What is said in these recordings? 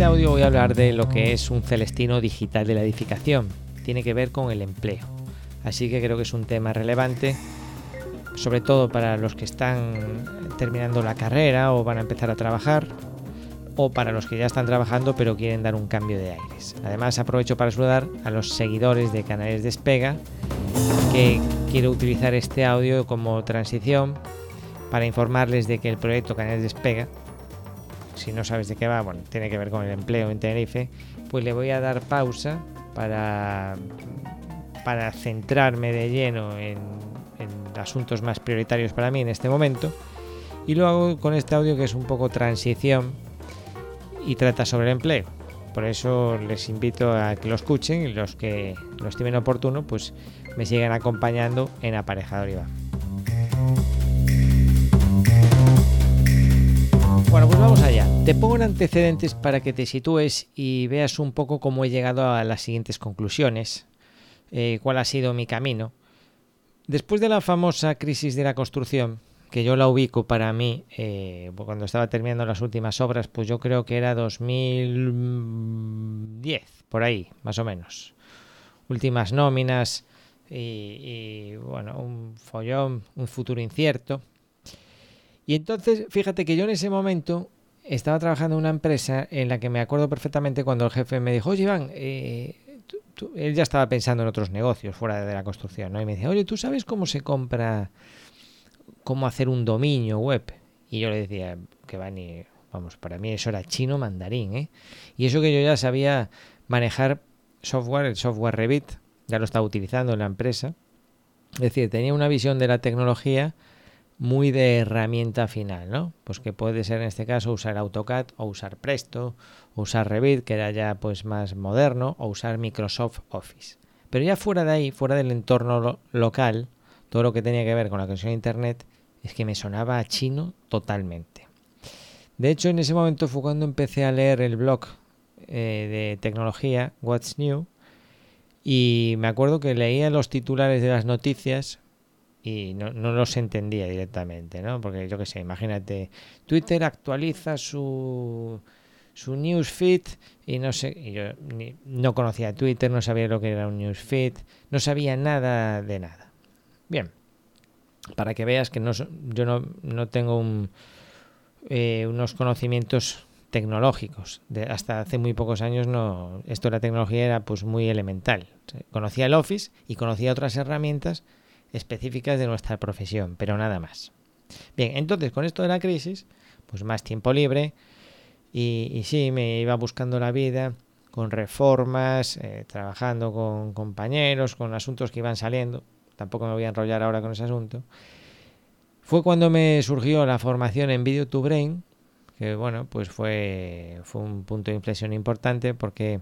este audio voy a hablar de lo que es un celestino digital de la edificación. Tiene que ver con el empleo. Así que creo que es un tema relevante, sobre todo para los que están terminando la carrera o van a empezar a trabajar, o para los que ya están trabajando pero quieren dar un cambio de aires. Además aprovecho para saludar a los seguidores de Canales Despega, que quiero utilizar este audio como transición para informarles de que el proyecto Canales Despega, si no sabes de qué va, bueno, tiene que ver con el empleo en Tenerife, pues le voy a dar pausa para, para centrarme de lleno en, asuntos más prioritarios para mí en este momento. Y lo hago con este audio que es un poco transición y trata sobre el empleo. Por eso les invito a que lo escuchen y los que lo estimen oportuno, pues me sigan acompañando en Aparejador Iván. Bueno, pues vamos allá. Te pongo en antecedentes para que te sitúes y veas un poco cómo he llegado a las siguientes conclusiones, eh, cuál ha sido mi camino. Después de la famosa crisis de la construcción, que yo la ubico para mí, eh, cuando estaba terminando las últimas obras, pues yo creo que era 2010, por ahí, más o menos. Últimas nóminas y, y bueno, un follón, un futuro incierto. Y entonces, fíjate que yo en ese momento estaba trabajando en una empresa en la que me acuerdo perfectamente cuando el jefe me dijo, oye Iván, eh, tú- tú-". él ya estaba pensando en otros negocios fuera de la construcción, ¿no? Y me decía, oye, ¿tú sabes cómo se compra, cómo hacer un dominio web? Y yo le decía, que va ni, vamos, para mí eso era chino mandarín, ¿eh? Y eso que yo ya sabía manejar software, el software Revit, ya lo estaba utilizando en la empresa. Es decir, tenía una visión de la tecnología muy de herramienta final, ¿no? Pues que puede ser en este caso usar AutoCAD o usar Presto o usar Revit, que era ya pues más moderno, o usar Microsoft Office. Pero ya fuera de ahí, fuera del entorno lo- local, todo lo que tenía que ver con la conexión a internet es que me sonaba a chino totalmente. De hecho, en ese momento fue cuando empecé a leer el blog eh, de tecnología What's New y me acuerdo que leía los titulares de las noticias y no, no los entendía directamente, ¿no? Porque yo qué sé, imagínate, Twitter actualiza su, su newsfeed y no sé, y yo ni- no conocía Twitter, no sabía lo que era un newsfeed, no sabía nada de nada. Bien, para que veas que no, yo no, no tengo un, eh, unos conocimientos tecnológicos. De, hasta hace muy pocos años no, esto de la tecnología era pues muy elemental. Conocía el Office y conocía otras herramientas específicas de nuestra profesión, pero nada más. Bien, entonces con esto de la crisis, pues más tiempo libre y, sí, me iba buscando la vida con reformas, eh, trabajando con compañeros, con asuntos que iban saliendo. Tampoco me voy a enrollar ahora con ese asunto. Fue cuando me surgió la formación en Video to Brain, que bueno, pues fue, fue un punto de inflexión importante porque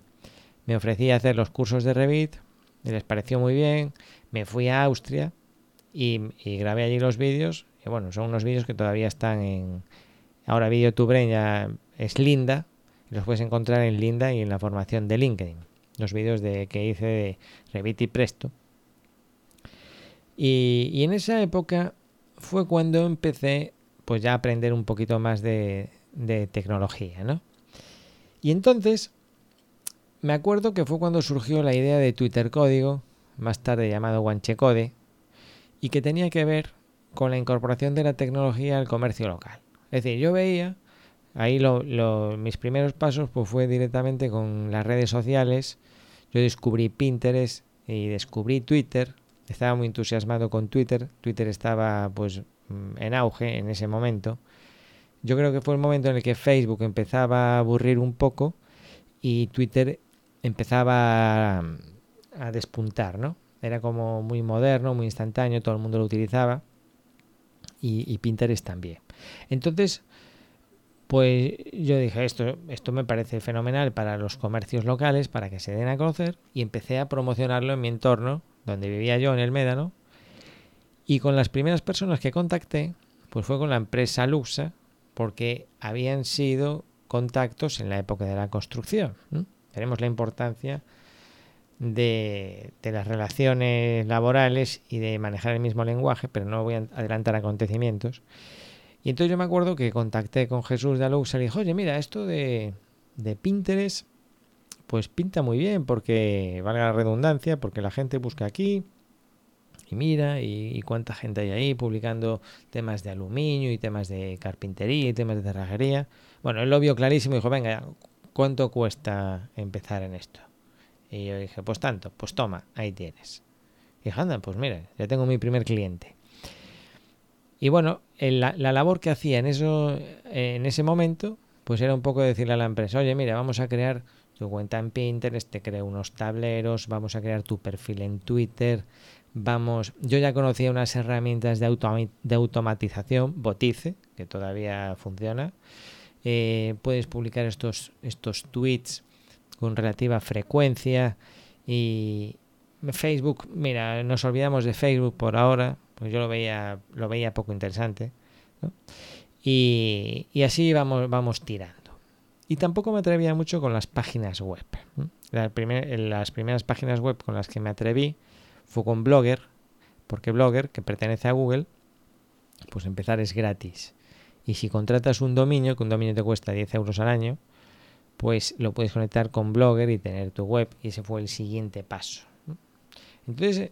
me ofrecí a hacer los cursos de Revit, les pareció muy bien, me fui a Austria y, grabé allí los vídeos, y bueno, son unos vídeos que todavía están en... Ahora Video to Brain ya es Linda, los puedes encontrar en Linda y en la formación de LinkedIn, los vídeos de, que hice de Revit y Presto. Y, y en esa época fue cuando empecé pues ya a aprender un poquito más de, de tecnología, ¿no? Y entonces me acuerdo que fue cuando surgió la idea de Twitter Código, más tarde llamado Guanchecode, y que tenía que ver con la incorporación de la tecnología al comercio local. Es decir, yo veía, ahí lo, mis primeros pasos pues fue directamente con las redes sociales, yo descubrí Pinterest y descubrí Twitter, estaba muy entusiasmado con Twitter, Twitter estaba pues mm, en auge en ese momento. Yo creo que fue el momento en el que Facebook empezaba a aburrir un poco y Twitter empezaba a, a despuntar, ¿no? Era como muy moderno, muy instantáneo, todo el mundo lo utilizaba y, Pinterest también. Entonces, pues yo dije, esto, esto me parece fenomenal para los comercios locales, para que se den a conocer, y empecé a promocionarlo en mi entorno, donde vivía yo, en el Médano, y con las primeras personas que contacté, pues fue con la empresa Luxa, porque habían sido contactos en la época de la construcción. ¿no? Veremos la importancia de, las relaciones laborales y de manejar el mismo lenguaje, pero no voy a adelantar acontecimientos. Y entonces yo me acuerdo que contacté con Jesús de Aluxa y le dije, oye, mira, esto de, de Pinterest, pues pinta muy bien, porque valga la redundancia, porque la gente busca aquí y mira y, cuánta gente hay ahí publicando temas de aluminio y temas de carpintería y temas de cerrajería. Bueno, él lo vio clarísimo y dijo, venga, ¿cuánto cuesta empezar en esto? Y yo dije, pues tanto, pues toma, ahí tienes. Y dije, anda, pues mira, ya tengo mi primer cliente. Y bueno, la, la, labor que hacía en, eso, en ese momento, pues era un poco decirle a la empresa, oye, mira, vamos a crear tu cuenta en Pinterest, te creo unos tableros, vamos a crear tu perfil en Twitter, vamos, yo ya conocía unas herramientas de, de automatización, Botice, que todavía funciona, eh, puedes publicar estos, estos tweets con relativa frecuencia y Facebook, mira, nos olvidamos de Facebook por ahora, yo lo veía, lo veía poco interesante, y, y, así vamos, vamos tirando. Y tampoco me atrevía mucho con las páginas web. las primeras páginas web con las que me atreví fue con Blogger, porque Blogger, que pertenece a Google, pues empezar es gratis. Y si contratas un dominio, que un dominio te cuesta 10 euros al año, pues lo puedes conectar con Blogger y tener tu web. Y ese fue el siguiente paso. Entonces,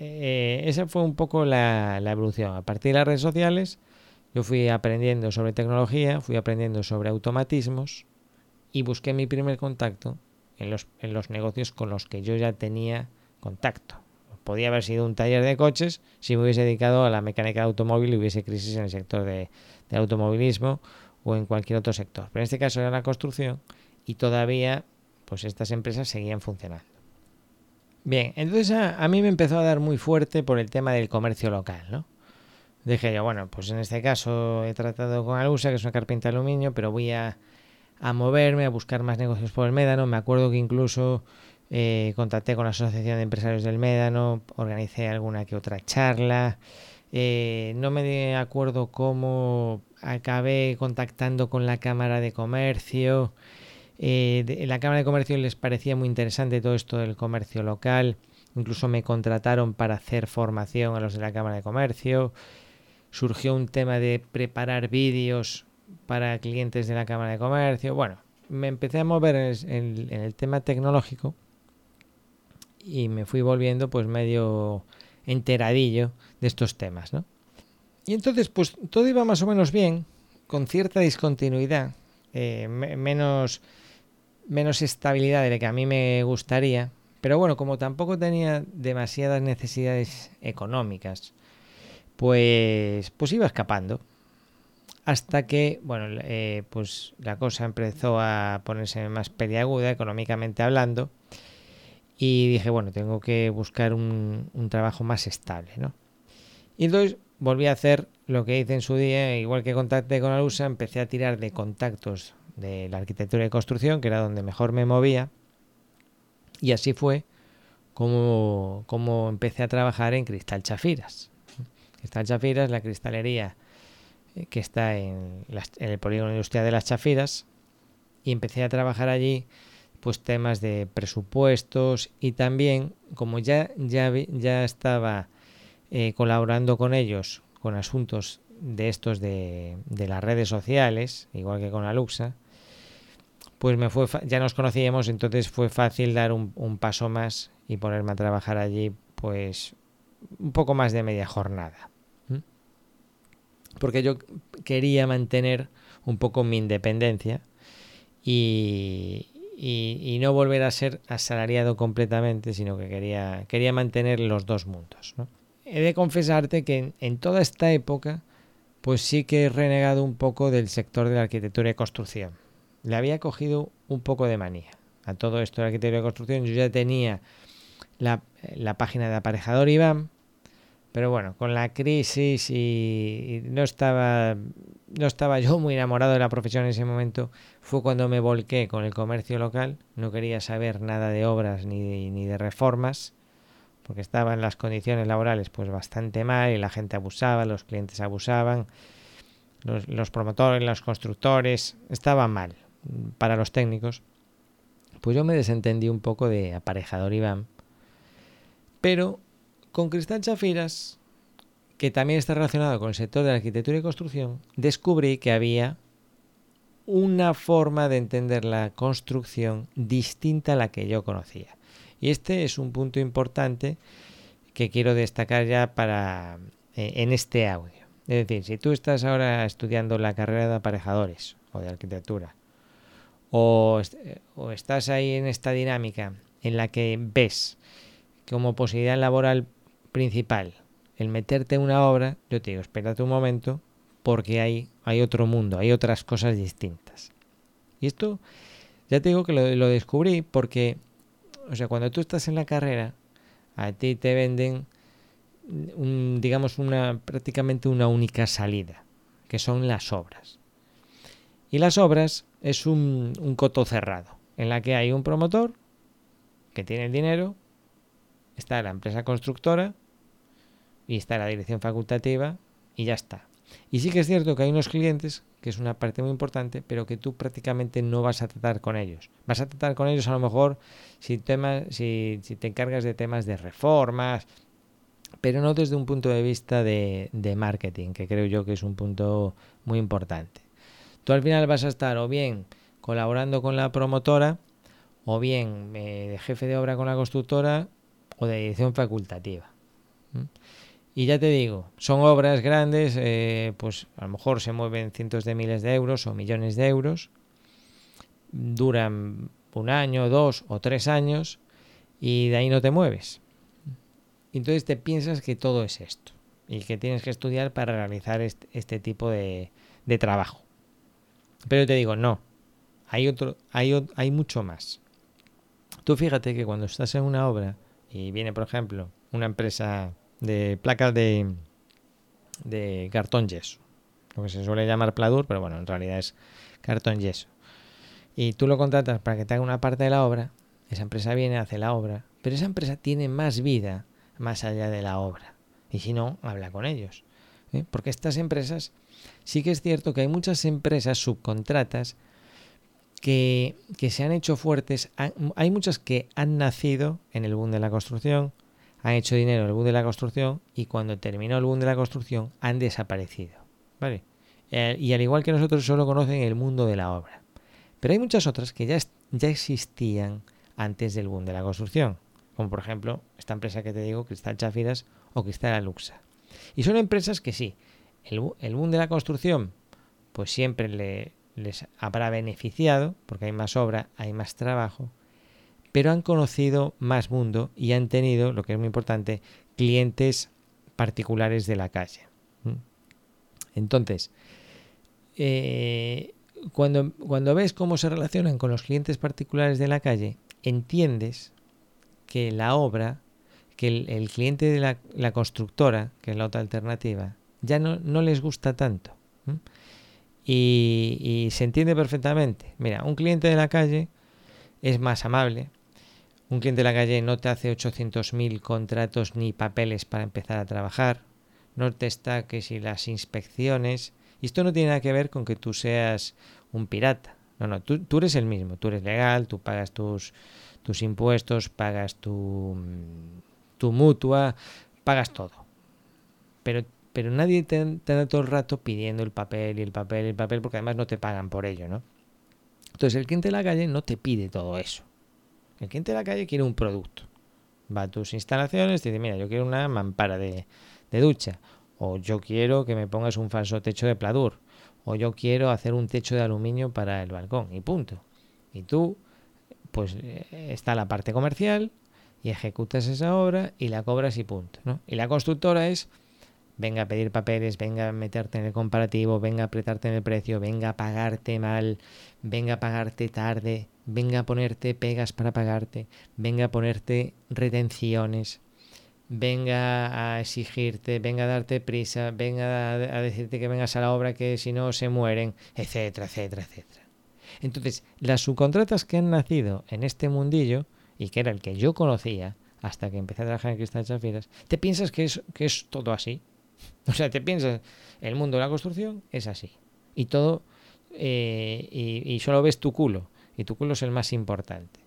eh, esa fue un poco la, evolución. A partir de las redes sociales, yo fui aprendiendo sobre tecnología, fui aprendiendo sobre automatismos y busqué mi primer contacto en los, en los negocios con los que yo ya tenía contacto. Podía haber sido un taller de coches si me hubiese dedicado a la mecánica de automóvil y hubiese crisis en el sector de, automovilismo o en cualquier otro sector. Pero en este caso era la construcción y todavía pues estas empresas seguían funcionando. Bien, entonces a, mí me empezó a dar muy fuerte por el tema del comercio local, ¿no? Dije yo, bueno, pues en este caso he tratado con Alusa, que es una carpinta de aluminio, pero voy a, a moverme, a buscar más negocios por el Médano. Me acuerdo que incluso eh, contacté con la Asociación de Empresarios del Médano, organicé alguna que otra charla. Eh, no me acuerdo cómo acabé contactando con la Cámara de Comercio. Eh, en la Cámara de Comercio les parecía muy interesante todo esto del comercio local. Incluso me contrataron para hacer formación a los de la Cámara de Comercio. Surgió un tema de preparar vídeos para clientes de la Cámara de Comercio. Bueno, me empecé a mover en el, tema tecnológico y me fui volviendo pues medio enteradillo de estos temas, ¿no? Y entonces pues todo iba más o menos bien, con cierta discontinuidad, eh, menos, menos estabilidad de la que a mí me gustaría, pero bueno, como tampoco tenía demasiadas necesidades económicas, pues, pues iba escapando hasta que bueno eh, pues la cosa empezó a ponerse más peliaguda económicamente hablando y dije bueno tengo que buscar un, trabajo más estable ¿no? y entonces volví a hacer lo que hice en su día igual que contacté con Alusa empecé a tirar de contactos de la arquitectura y construcción que era donde mejor me movía. Y así fue como, como empecé a trabajar en Cristal Chafiras. Cristal Chafiras la cristalería eh, que está en, el polígono industrial de las Chafiras. Y empecé a trabajar allí pues temas de presupuestos y también como ya ya, ya estaba eh, colaborando con ellos con asuntos de estos de, de, las redes sociales igual que con Aluxa pues me fue ya nos conocíamos entonces fue fácil dar un, paso más y ponerme a trabajar allí pues un poco más de media jornada porque yo quería mantener un poco mi independencia y, y, no volver a ser asalariado completamente, sino que quería, quería mantener los dos mundos. He de confesarte que en, toda esta época, pues sí que he renegado un poco del sector de la arquitectura y construcción. Le había cogido un poco de manía a todo esto de arquitectura y construcción. Yo ya tenía la, la página de aparejador IBAM, pero bueno, con la crisis y, no estaba no estaba yo muy enamorado de la profesión en ese momento, fue cuando me volqué con el comercio local, no quería saber nada de obras ni de, ni de reformas, porque estaban las condiciones laborales pues bastante mal y la gente abusaba, los clientes abusaban, los, los promotores, los constructores, estaban mal para los técnicos. Pues yo me desentendí un poco de aparejador Iván, pero con Cristal Chafiras, que también está relacionado con el sector de la arquitectura y construcción, descubrí que había una forma de entender la construcción distinta a la que yo conocía. Y este es un punto importante que quiero destacar ya para eh, en este audio. Es decir, si tú estás ahora estudiando la carrera de aparejadores o de arquitectura, o, estás ahí en esta dinámica en la que ves como posibilidad laboral principal el meterte en una obra, yo te digo, espérate un momento, porque hay, hay otro mundo, hay otras cosas distintas. Y esto, ya te digo que lo, lo descubrí porque, o sea, cuando tú estás en la carrera, a ti te venden, un, digamos, una prácticamente una única salida, que son las obras. Y las obras es un, coto cerrado, en la que hay un promotor que tiene el dinero, está la empresa constructora y está la dirección facultativa y ya está. Y sí que es cierto que hay unos clientes, que es una parte muy importante, pero que tú prácticamente no vas a tratar con ellos. Vas a tratar con ellos a lo mejor si, temas, si, te encargas de temas de reformas, pero no desde un punto de vista de, marketing, que creo yo que es un punto muy importante. Tú al final vas a estar o bien colaborando con la promotora, o bien eh, de jefe de obra con la constructora, o de dirección facultativa. Y ya te digo, son obras grandes, eh, pues a lo mejor se mueven cientos de miles de euros o millones de euros, duran un año, dos o tres años y de ahí no te mueves. Entonces te piensas que todo es esto y que tienes que estudiar para realizar este, tipo de, trabajo. Pero te digo, no, hay, otro, hay, hay mucho más. Tú fíjate que cuando estás en una obra y viene, por ejemplo, una empresa de placas de, de cartón yeso. Lo que se suele llamar pladur, pero bueno, en realidad es cartón yeso. Y tú lo contratas para que te haga una parte de la obra, esa empresa viene, hace la obra, pero esa empresa tiene más vida más allá de la obra. Y si no, habla con ellos. ¿eh? Porque estas empresas, sí que es cierto que hay muchas empresas subcontratas que, que se han hecho fuertes. Hay muchas que han nacido en el boom de la construcción, han hecho dinero en el boom de la construcción y cuando terminó el boom de la construcción han desaparecido. ¿Vale? Eh, y al igual que nosotros solo conocen el mundo de la obra. Pero hay muchas otras que ya, ya existían antes del boom de la construcción. Como por ejemplo esta empresa que te digo, Cristal Chafiras o Cristal Aluxa. Y son empresas que sí, el, el boom de la construcción pues siempre le, les habrá beneficiado porque hay más obra, hay más trabajo pero han conocido más mundo y han tenido, lo que es muy importante, clientes particulares de la calle. Entonces, eh, cuando, cuando ves cómo se relacionan con los clientes particulares de la calle, entiendes que la obra, que el, cliente de la, la, constructora, que es la otra alternativa, ya no, no les gusta tanto. Y, se entiende perfectamente. Mira, un cliente de la calle es más amable, un cliente de la calle no te hace 800.000 contratos ni papeles para empezar a trabajar. No te está que si las inspecciones. Y esto no tiene nada que ver con que tú seas un pirata. No, no, tú, tú eres el mismo. Tú eres legal, tú pagas tus, tus impuestos, pagas tu, tu mutua, pagas todo. Pero, pero nadie te, te da todo el rato pidiendo el papel y el papel y el papel porque además no te pagan por ello, ¿no? Entonces el cliente de la calle no te pide todo eso. El cliente de la calle quiere un producto. Va a tus instalaciones y dice, mira, yo quiero una mampara de, ducha. O yo quiero que me pongas un falso techo de pladur. O yo quiero hacer un techo de aluminio para el balcón. Y punto. Y tú, pues eh, está la parte comercial y ejecutas esa obra y la cobras y punto. Y la constructora es venga a pedir papeles, venga a meterte en el comparativo, venga a apretarte en el precio, venga a pagarte mal, venga a pagarte tarde, venga a ponerte pegas para pagarte, venga a ponerte retenciones, venga a exigirte, venga a darte prisa, venga a, decirte que vengas a la obra que si no se mueren, etcétera, etcétera, etcétera. Entonces, las subcontratas que han nacido en este mundillo, y que era el que yo conocía, hasta que empecé a trabajar en Cristal Chafiras, te piensas que es, que es todo así. O sea, te piensas, el mundo de la construcción es así. Y todo, eh, y, y solo ves tu culo. Y tu culo es el más importante.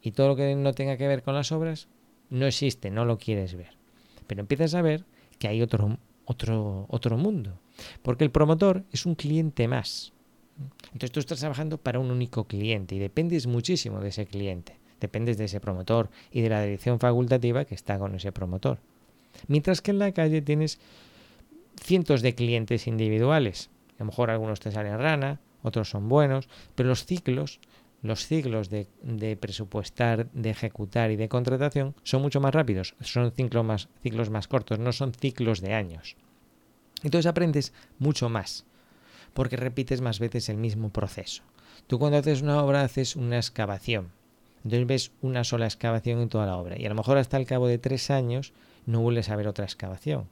Y todo lo que no tenga que ver con las obras no existe, no lo quieres ver. Pero empiezas a ver que hay otro, otro, otro mundo. Porque el promotor es un cliente más. Entonces tú estás trabajando para un único cliente y dependes muchísimo de ese cliente. Dependes de ese promotor y de la dirección facultativa que está con ese promotor. Mientras que en la calle tienes cientos de clientes individuales. A lo mejor algunos te salen rana, otros son buenos, pero los ciclos, los ciclos de, presupuestar, de ejecutar y de contratación son mucho más rápidos, son ciclos más, ciclos más cortos, no son ciclos de años. Entonces aprendes mucho más, porque repites más veces el mismo proceso. Tú cuando haces una obra haces una excavación, entonces ves una sola excavación en toda la obra, y a lo mejor hasta el cabo de tres años no vuelves a ver otra excavación.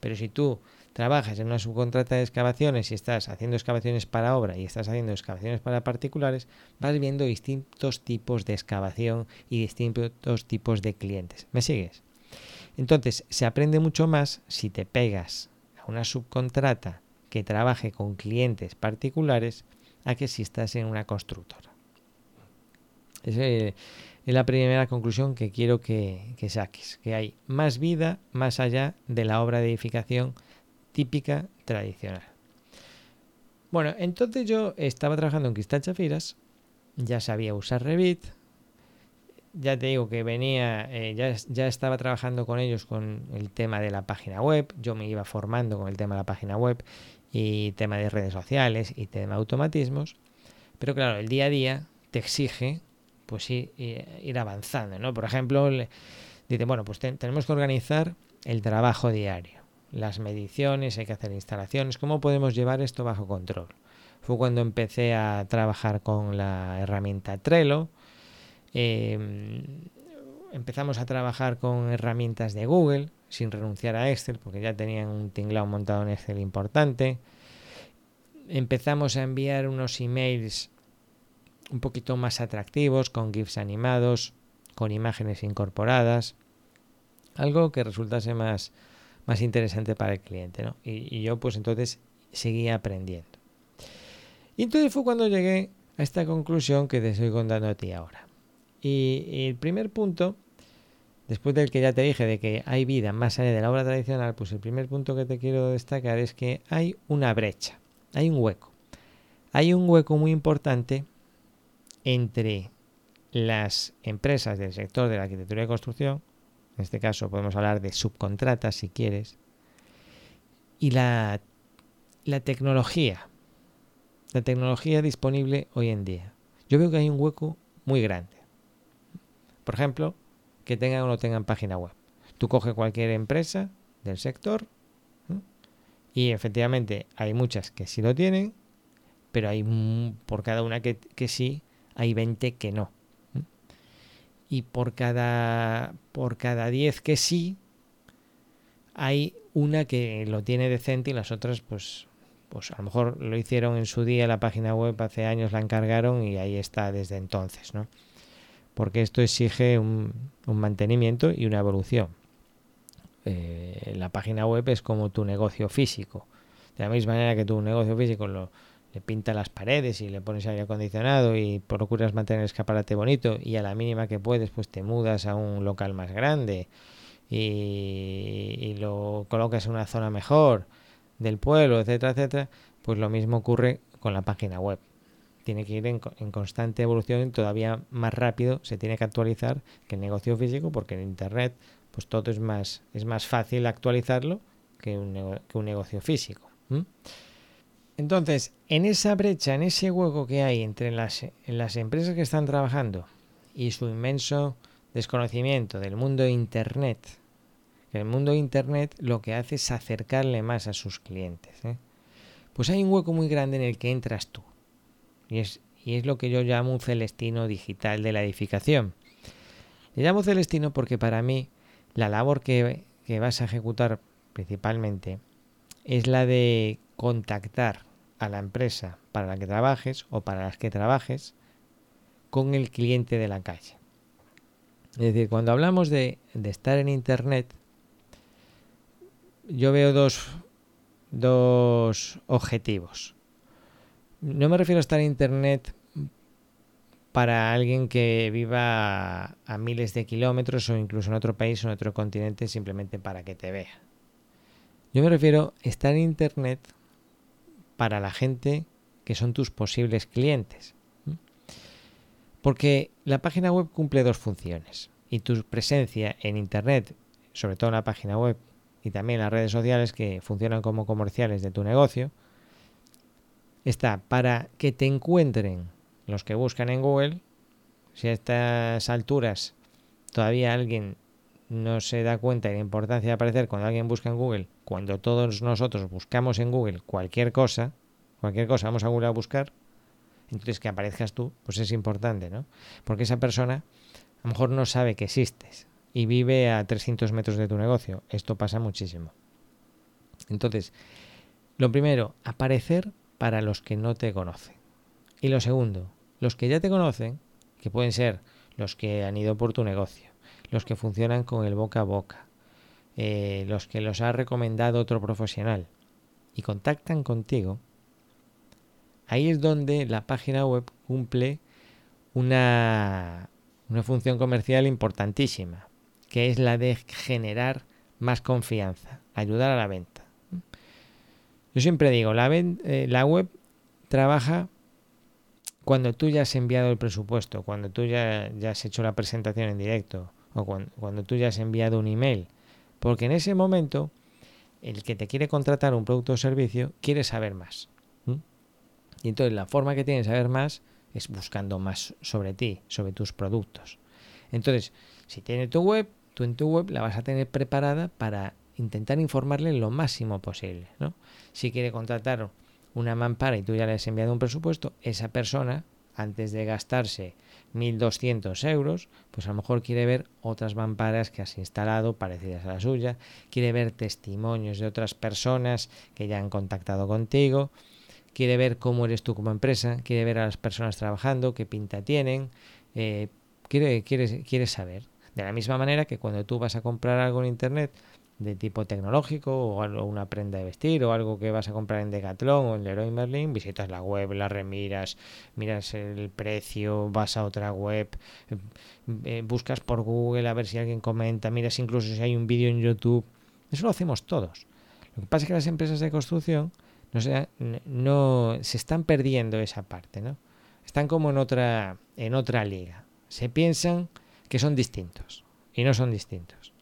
Pero si tú trabajas en una subcontrata de excavaciones y estás haciendo excavaciones para obra y estás haciendo excavaciones para particulares, vas viendo distintos tipos de excavación y distintos tipos de clientes. ¿Me sigues? Entonces, se aprende mucho más si te pegas a una subcontrata que trabaje con clientes particulares a que si estás en una constructora. Esa es la primera conclusión que quiero que, que saques, que hay más vida más allá de la obra de edificación típica tradicional. Bueno, entonces yo estaba trabajando en Cristal Chafiras, ya sabía usar Revit, ya te digo que venía, eh, ya, ya, estaba trabajando con ellos con el tema de la página web, yo me iba formando con el tema de la página web y tema de redes sociales y tema de automatismos, pero claro, el día a día te exige pues ir, ir avanzando, ¿no? Por ejemplo, dice, bueno, pues tenemos que organizar el trabajo diario las mediciones, hay que hacer instalaciones, ¿cómo podemos llevar esto bajo control? Fue cuando empecé a trabajar con la herramienta Trello, em, empezamos a trabajar con herramientas de Google, sin renunciar a Excel, porque ya tenían un tinglado montado en Excel importante. Empezamos a enviar unos emails un poquito más atractivos, con GIFs animados, con imágenes incorporadas, algo que resultase más, más interesante para el cliente. ¿no? Y, yo pues entonces seguía aprendiendo. Y entonces fue cuando llegué a esta conclusión que te estoy contando a ti ahora. Y, el primer punto, después del que ya te dije de que hay vida más allá de la obra tradicional, pues el primer punto que te quiero destacar es que hay una brecha, hay un hueco. Hay un hueco muy importante entre las empresas del sector de la arquitectura y construcción en este caso podemos hablar de subcontratas si quieres, y la, la tecnología, la tecnología disponible hoy en día. Yo veo que hay un hueco muy grande. Por ejemplo, que tengan o no tengan página web. Tú coges cualquier empresa del sector y efectivamente hay muchas que sí lo tienen, pero hay por cada una que, que sí, hay 20 que no y por cada por cada 10 que sí hay una que lo tiene decente y las otras pues pues a lo mejor lo hicieron en su día la página web hace años la encargaron y ahí está desde entonces no porque esto exige un, mantenimiento y una evolución. Eh, la página web es como tu negocio físico. De la misma manera que tu negocio físico lo, le pinta las paredes y le pones aire acondicionado y procuras mantener el escaparate bonito y a la mínima que puedes pues te mudas a un local más grande y, lo colocas en una zona mejor del pueblo, etcétera, etcétera, pues lo mismo ocurre con la página web. Tiene que ir en, constante evolución y todavía más rápido se tiene que actualizar que el negocio físico porque en Internet pues todo es más, es más fácil actualizarlo que un, que un negocio físico. Entonces, en esa brecha, en ese hueco que hay entre las, las empresas que están trabajando y su inmenso desconocimiento del mundo de Internet, el mundo de Internet lo que hace es acercarle más a sus clientes. ¿eh? Pues hay un hueco muy grande en el que entras tú. Y es, y es lo que yo llamo un celestino digital de la edificación. Le llamo celestino porque para mí la labor que, que vas a ejecutar principalmente es la de contactar a la empresa para la que trabajes o para las que trabajes con el cliente de la calle. Es decir, cuando hablamos de, estar en Internet, yo veo dos, dos objetivos. No me refiero a estar en Internet para alguien que viva a, miles de kilómetros o incluso en otro país o en otro continente simplemente para que te vea. Yo me refiero a estar en Internet para la gente que son tus posibles clientes. Porque la página web cumple dos funciones y tu presencia en Internet, sobre todo en la página web y también en las redes sociales que funcionan como comerciales de tu negocio, está para que te encuentren los que buscan en Google. Si a estas alturas todavía alguien no se da cuenta de la importancia de aparecer cuando alguien busca en Google, cuando todos nosotros buscamos en Google cualquier cosa, cualquier cosa, vamos a Google a buscar, entonces que aparezcas tú, pues es importante, ¿no? Porque esa persona a lo mejor no sabe que existes y vive a 300 metros de tu negocio. Esto pasa muchísimo. Entonces, lo primero, aparecer para los que no te conocen. Y lo segundo, los que ya te conocen, que pueden ser los que han ido por tu negocio, los que funcionan con el boca a boca, eh, los que los ha recomendado otro profesional y contactan contigo, ahí es donde la página web cumple una, una función comercial importantísima, que es la de generar más confianza, ayudar a la venta. Yo siempre digo, la, eh, la web trabaja cuando tú ya has enviado el presupuesto, cuando tú ya, ya has hecho la presentación en directo o cuando, tú ya has enviado un email. Porque en ese momento el que te quiere contratar un producto o servicio quiere saber más. Y entonces la forma que tiene de saber más es buscando más sobre ti, sobre tus productos. Entonces, si tiene tu web, tú en tu web la vas a tener preparada para intentar informarle lo máximo posible. ¿no? Si quiere contratar una mampara y tú ya le has enviado un presupuesto, esa persona, antes de gastarse 1.200 euros, pues a lo mejor quiere ver otras mamparas que has instalado parecidas a la suya, quiere ver testimonios de otras personas que ya han contactado contigo, quiere ver cómo eres tú como empresa, quiere ver a las personas trabajando, qué pinta tienen, eh, quiere, quiere, quiere saber. De la misma manera que cuando tú vas a comprar algo en Internet, de tipo tecnológico o algo, una prenda de vestir o algo que vas a comprar en Decathlon o en Leroy Merlin, visitas la web, la remiras, miras el precio, vas a otra web, eh, eh, buscas por Google a ver si alguien comenta, miras incluso si hay un vídeo en YouTube. Eso lo hacemos todos. Lo que pasa es que las empresas de construcción no, se, no se están perdiendo esa parte, ¿no? Están como en otra en otra liga. Se piensan que son distintos y no son distintos.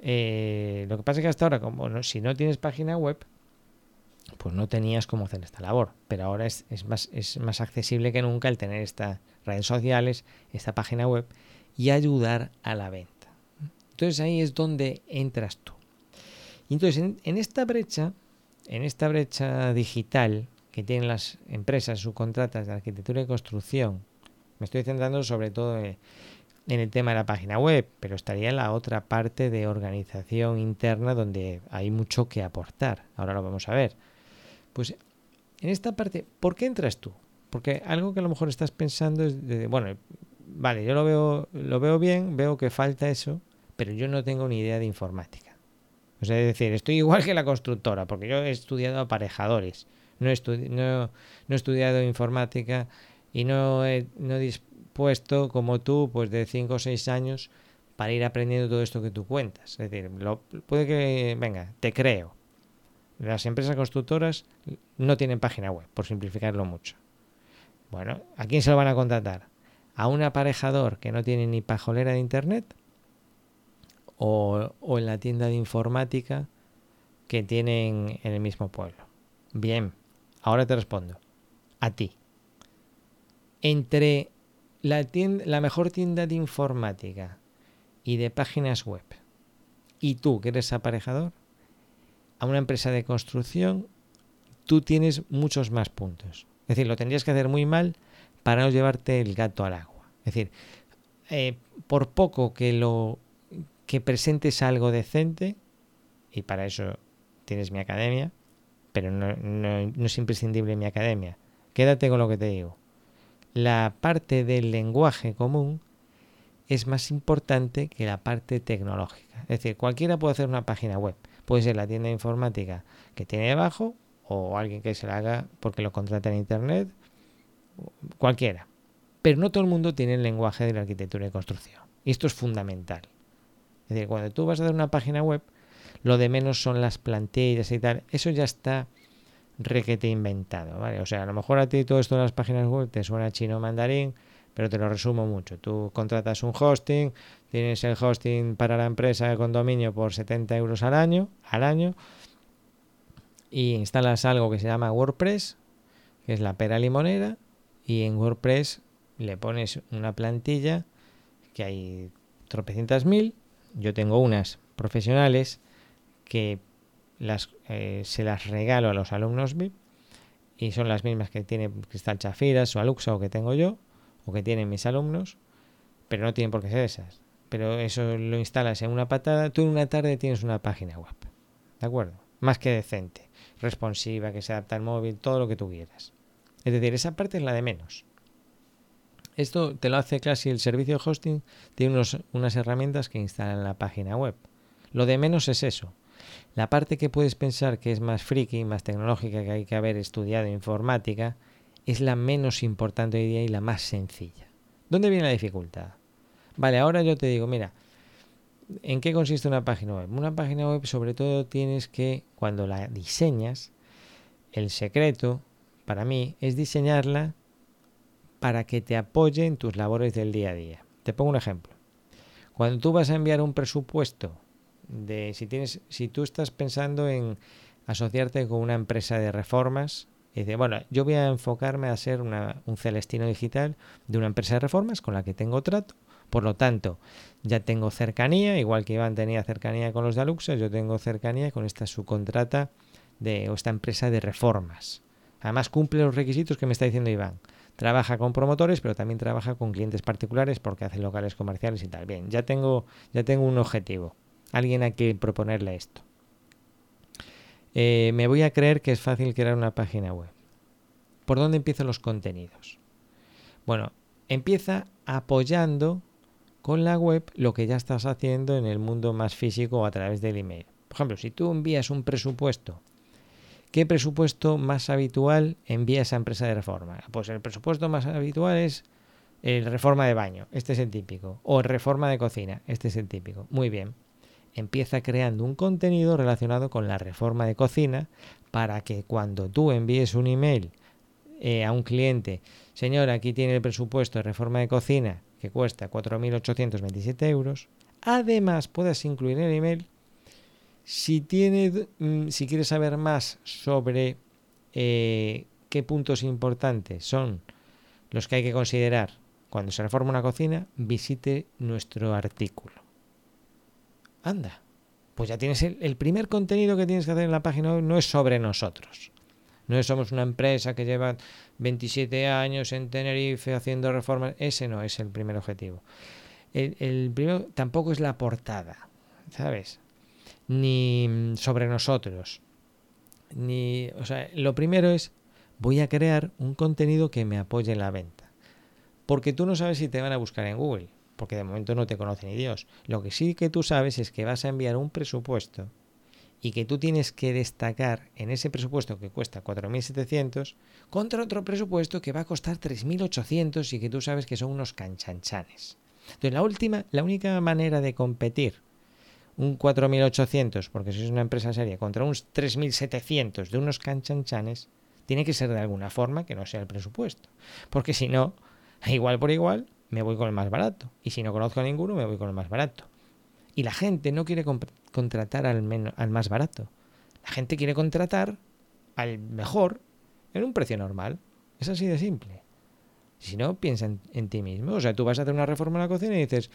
Eh, lo que pasa es que hasta ahora, como si no tienes página web, pues no tenías cómo hacer esta labor. Pero ahora es, más, es más accesible que nunca el tener estas redes sociales, esta página web y ayudar a la venta. Entonces ahí es donde entras tú. Y entonces en, esta brecha, en esta brecha digital que tienen las empresas subcontratas de arquitectura y construcción, me estoy centrando sobre todo en en el tema de la página web, pero estaría en la otra parte de organización interna donde hay mucho que aportar. Ahora lo vamos a ver. Pues en esta parte, ¿por qué entras tú? Porque algo que a lo mejor estás pensando es, de, bueno, vale, yo lo veo, lo veo bien, veo que falta eso, pero yo no tengo ni idea de informática. O sea, es decir, estoy igual que la constructora, porque yo he estudiado aparejadores, no he, no, he estudiado informática y no he, no, puesto como tú, pues de 5 o 6 años para ir aprendiendo todo esto que tú cuentas. Es decir, lo, puede que, venga, te creo. Las empresas constructoras no tienen página web, por simplificarlo mucho. Bueno, ¿a quién se lo van a contratar? ¿A un aparejador que no tiene ni pajolera de internet? ¿O, o en la tienda de informática que tienen en el mismo pueblo? Bien, ahora te respondo. A ti. Entre la, mejor tienda de informática y de páginas web, y tú que eres aparejador, a una empresa de construcción, tú tienes muchos más puntos. Es decir, lo tendrías que hacer muy mal para no llevarte el gato al agua. Es decir, eh, por poco que lo que presentes algo decente, y para eso tienes mi academia, pero no es imprescindible mi academia. Quédate con lo que te digo la parte del lenguaje común es más importante que la parte tecnológica. Es decir, cualquiera puede hacer una página web. Puede ser la tienda informática que tiene debajo o alguien que se la haga porque lo contrata en internet. Cualquiera. Pero no todo el mundo tiene el lenguaje de la arquitectura y construcción. Y esto es fundamental. Es decir, cuando tú vas a hacer una página web, lo de menos son las plantillas y tal. Eso ya está requete inventado, ¿vale? O sea, a lo mejor a ti todo esto de las páginas web te suena chino mandarín, pero te lo resumo mucho. Tú contratas un hosting, tienes el hosting para la empresa de condominio por 70 euros al año, al año, y instalas algo que se llama WordPress, que es la pera limonera, y en WordPress le pones una plantilla que hay tropecientas mil. Yo tengo unas profesionales que las, eh, se las regalo a los alumnos VIP y son las mismas que tiene Cristal Chafiras o Aluxa o que tengo yo o que tienen mis alumnos, pero no tienen por qué ser esas. Pero eso lo instalas en una patada, tú en una tarde tienes una página web. ¿De acuerdo? Más que decente, responsiva, que se adapta al móvil, todo lo que tú quieras. Es decir, esa parte es la de menos. Esto te lo hace casi el servicio de hosting, tiene unos, unas herramientas que instalan la página web. Lo de menos es eso. La parte que puedes pensar que es más friki, más tecnológica, que hay que haber estudiado informática, es la menos importante hoy día y la más sencilla. ¿Dónde viene la dificultad? Vale, ahora yo te digo, mira, ¿en qué consiste una página web? Una página web sobre todo tienes que, cuando la diseñas, el secreto para mí es diseñarla para que te apoye en tus labores del día a día. Te pongo un ejemplo. Cuando tú vas a enviar un presupuesto de si tienes si tú estás pensando en asociarte con una empresa de reformas y dice, bueno, yo voy a enfocarme a ser un celestino digital de una empresa de reformas con la que tengo trato. Por lo tanto, ya tengo cercanía, igual que Iván tenía cercanía con los de Aluxa, yo tengo cercanía con esta subcontrata de esta empresa de reformas. Además cumple los requisitos que me está diciendo Iván. Trabaja con promotores, pero también trabaja con clientes particulares porque hace locales comerciales y tal. Bien, ya tengo, ya tengo un objetivo. Alguien a quien proponerle esto. Eh, me voy a creer que es fácil crear una página web. ¿Por dónde empiezan los contenidos? Bueno, empieza apoyando con la web lo que ya estás haciendo en el mundo más físico o a través del email. Por ejemplo, si tú envías un presupuesto, ¿qué presupuesto más habitual envía esa empresa de reforma? Pues el presupuesto más habitual es el reforma de baño, este es el típico, o reforma de cocina, este es el típico. Muy bien empieza creando un contenido relacionado con la reforma de cocina para que cuando tú envíes un email eh, a un cliente, señor, aquí tiene el presupuesto de reforma de cocina que cuesta 4.827 euros, además puedas incluir en el email si, tiene, mm, si quieres saber más sobre eh, qué puntos importantes son los que hay que considerar cuando se reforma una cocina, visite nuestro artículo. Anda, pues ya tienes el, primer contenido que tienes que hacer en la página web no es sobre nosotros. No somos una empresa que lleva 27 años en Tenerife haciendo reformas. Ese no es el primer objetivo. El, el primero tampoco es la portada, ¿sabes? Ni sobre nosotros. Ni, o sea, lo primero es voy a crear un contenido que me apoye en la venta. Porque tú no sabes si te van a buscar en Google porque de momento no te conoce ni Dios. Lo que sí que tú sabes es que vas a enviar un presupuesto y que tú tienes que destacar en ese presupuesto que cuesta 4.700 contra otro presupuesto que va a costar 3.800 y que tú sabes que son unos canchanchanes. Entonces, la última, la única manera de competir un 4.800, porque si es una empresa seria, contra un 3.700 de unos canchanchanes, tiene que ser de alguna forma que no sea el presupuesto. Porque si no, igual por igual, me voy con el más barato. Y si no conozco a ninguno, me voy con el más barato. Y la gente no quiere contratar al, menos, al más barato. La gente quiere contratar al mejor en un precio normal. Es así de simple. Si no, piensa en, ti mismo. O sea, tú vas a hacer una reforma en la cocina y dices,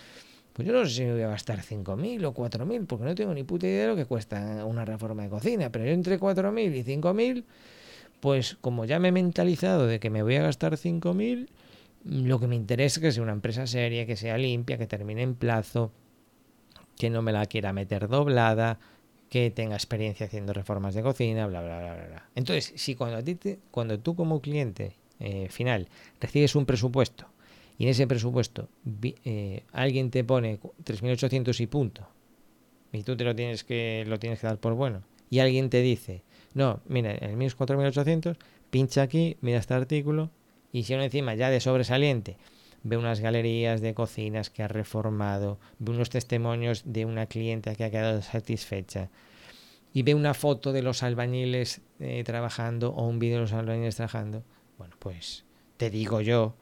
pues yo no sé si me voy a gastar 5.000 o 4.000, porque no tengo ni puta idea de lo que cuesta una reforma de cocina. Pero yo entre 4.000 y 5.000, pues como ya me he mentalizado de que me voy a gastar 5.000, lo que me interesa es que sea una empresa seria, que sea limpia, que termine en plazo, que no me la quiera meter doblada, que tenga experiencia haciendo reformas de cocina, bla, bla, bla, bla. Entonces, si cuando, a ti cuando tú como cliente eh, final recibes un presupuesto y en ese presupuesto eh, alguien te pone 3.800 y punto, y tú te lo tienes que lo tienes que dar por bueno, y alguien te dice, no, mira, el mío es 4.800, pincha aquí, mira este artículo, y si uno encima ya de sobresaliente ve unas galerías de cocinas que ha reformado, ve unos testimonios de una clienta que ha quedado satisfecha, y ve una foto de los albañiles eh, trabajando o un vídeo de los albañiles trabajando, bueno, pues te digo yo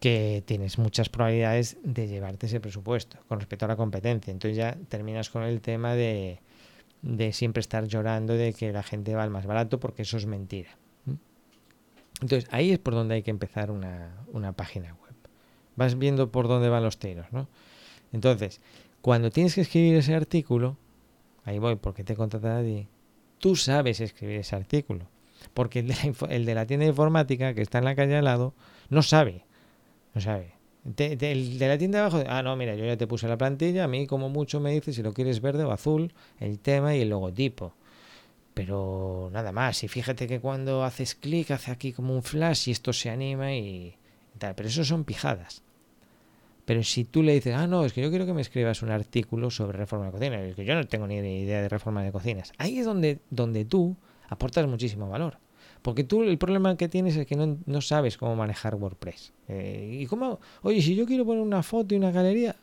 que tienes muchas probabilidades de llevarte ese presupuesto con respecto a la competencia. Entonces ya terminas con el tema de, de siempre estar llorando de que la gente va al más barato porque eso es mentira. Entonces ahí es por donde hay que empezar una, una página web. Vas viendo por dónde van los tiros, ¿no? Entonces, cuando tienes que escribir ese artículo, ahí voy porque te contrata nadie, tú sabes escribir ese artículo. Porque el de, la, el de la tienda de informática que está en la calle al lado no sabe. No sabe. el de la tienda de abajo, ah, no, mira, yo ya te puse la plantilla, a mí como mucho me dice si lo quieres verde o azul, el tema y el logotipo. Pero nada más, y fíjate que cuando haces clic hace aquí como un flash y esto se anima y tal, pero eso son pijadas. Pero si tú le dices, ah, no, es que yo quiero que me escribas un artículo sobre reforma de cocina, es que yo no tengo ni idea de reforma de cocinas. Ahí es donde, donde tú aportas muchísimo valor. Porque tú el problema que tienes es que no, no sabes cómo manejar WordPress. Eh, y cómo, oye, si yo quiero poner una foto y una galería,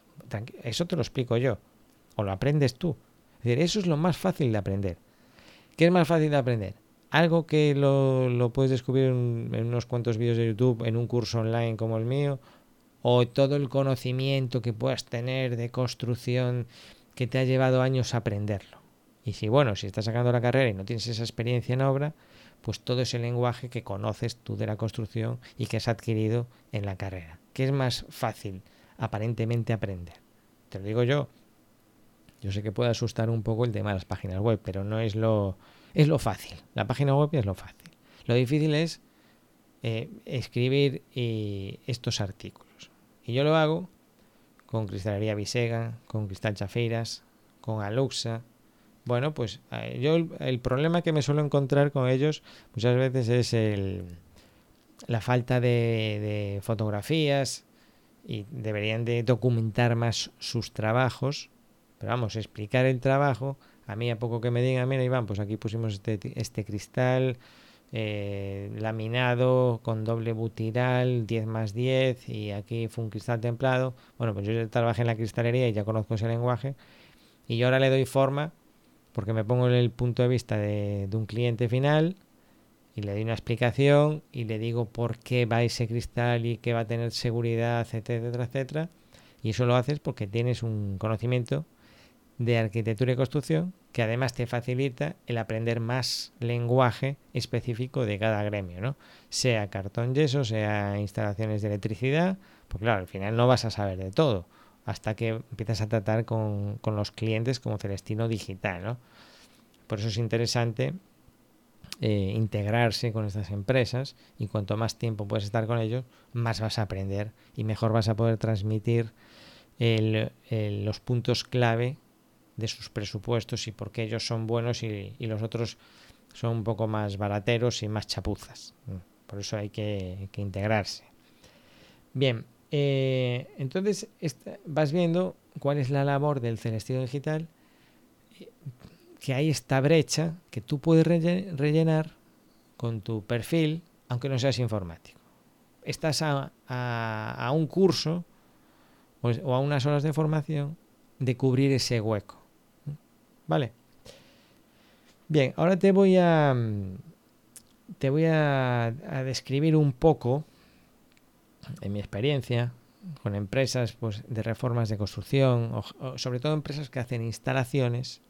eso te lo explico yo. O lo aprendes tú. Es decir, eso es lo más fácil de aprender. ¿Qué es más fácil de aprender? Algo que lo, lo puedes descubrir en, en unos cuantos vídeos de YouTube, en un curso online como el mío, o todo el conocimiento que puedas tener de construcción que te ha llevado años a aprenderlo. Y si, bueno, si estás sacando la carrera y no tienes esa experiencia en obra, pues todo ese lenguaje que conoces tú de la construcción y que has adquirido en la carrera. ¿Qué es más fácil aparentemente aprender? Te lo digo yo. Yo sé que puede asustar un poco el tema de las páginas web, pero no es lo, es lo fácil. La página web es lo fácil. Lo difícil es eh, escribir eh, estos artículos. Y yo lo hago con Cristalería Visega, con Cristal Chafeiras, con Aluxa. Bueno, pues eh, yo el, problema que me suelo encontrar con ellos muchas veces es el, la falta de, de fotografías y deberían de documentar más sus trabajos. Pero vamos, explicar el trabajo, a mí a poco que me digan, mira Iván, pues aquí pusimos este, este cristal, eh, laminado con doble butiral 10 más 10 y aquí fue un cristal templado. Bueno, pues yo ya trabajé en la cristalería y ya conozco ese lenguaje y yo ahora le doy forma porque me pongo en el punto de vista de, de un cliente final y le doy una explicación y le digo por qué va ese cristal y que va a tener seguridad, etcétera, etcétera. Y eso lo haces porque tienes un conocimiento de arquitectura y construcción que además te facilita el aprender más lenguaje específico de cada gremio, ¿no? Sea cartón yeso, sea instalaciones de electricidad, pues claro, al final no vas a saber de todo hasta que empiezas a tratar con, con los clientes como Celestino Digital, ¿no? Por eso es interesante eh, integrarse con estas empresas y cuanto más tiempo puedes estar con ellos, más vas a aprender y mejor vas a poder transmitir el, los puntos clave de sus presupuestos y por qué ellos son buenos y, y, los otros son un poco más barateros y más chapuzas. Mm, por eso hay que, que integrarse. Bien, eh, entonces vas viendo cuál es la labor del Celestino Digital, que hay esta brecha que tú puedes rellenar con tu perfil, aunque no seas informático. Estás a, a, a un curso o, o a unas horas de formación de cubrir ese hueco. Vale. Bien, ahora te voy a te voy a, describir un poco en mi experiencia con empresas pues, de reformas de construcción, o, o sobre todo empresas que hacen instalaciones,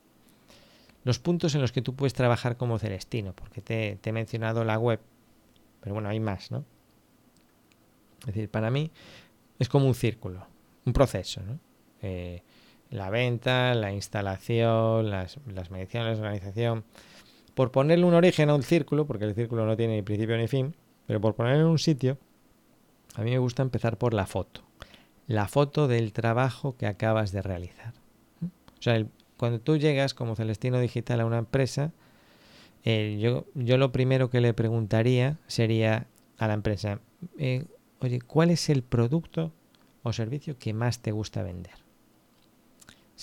los puntos en los que tú puedes trabajar como Celestino, porque te, te he mencionado la web, pero bueno, hay más, ¿no? Es decir, para mí es como un círculo, un proceso, ¿no? Eh, la venta, la instalación, las, las mediciones, la organización. Por ponerle un origen a un círculo, porque el círculo no tiene ni principio ni fin, pero por ponerle un sitio, a mí me gusta empezar por la foto. La foto del trabajo que acabas de realizar. O sea, cuando tú llegas como Celestino Digital a una empresa, eh, yo, yo lo primero que le preguntaría sería a la empresa, eh, oye, ¿cuál es el producto o servicio que más te gusta vender?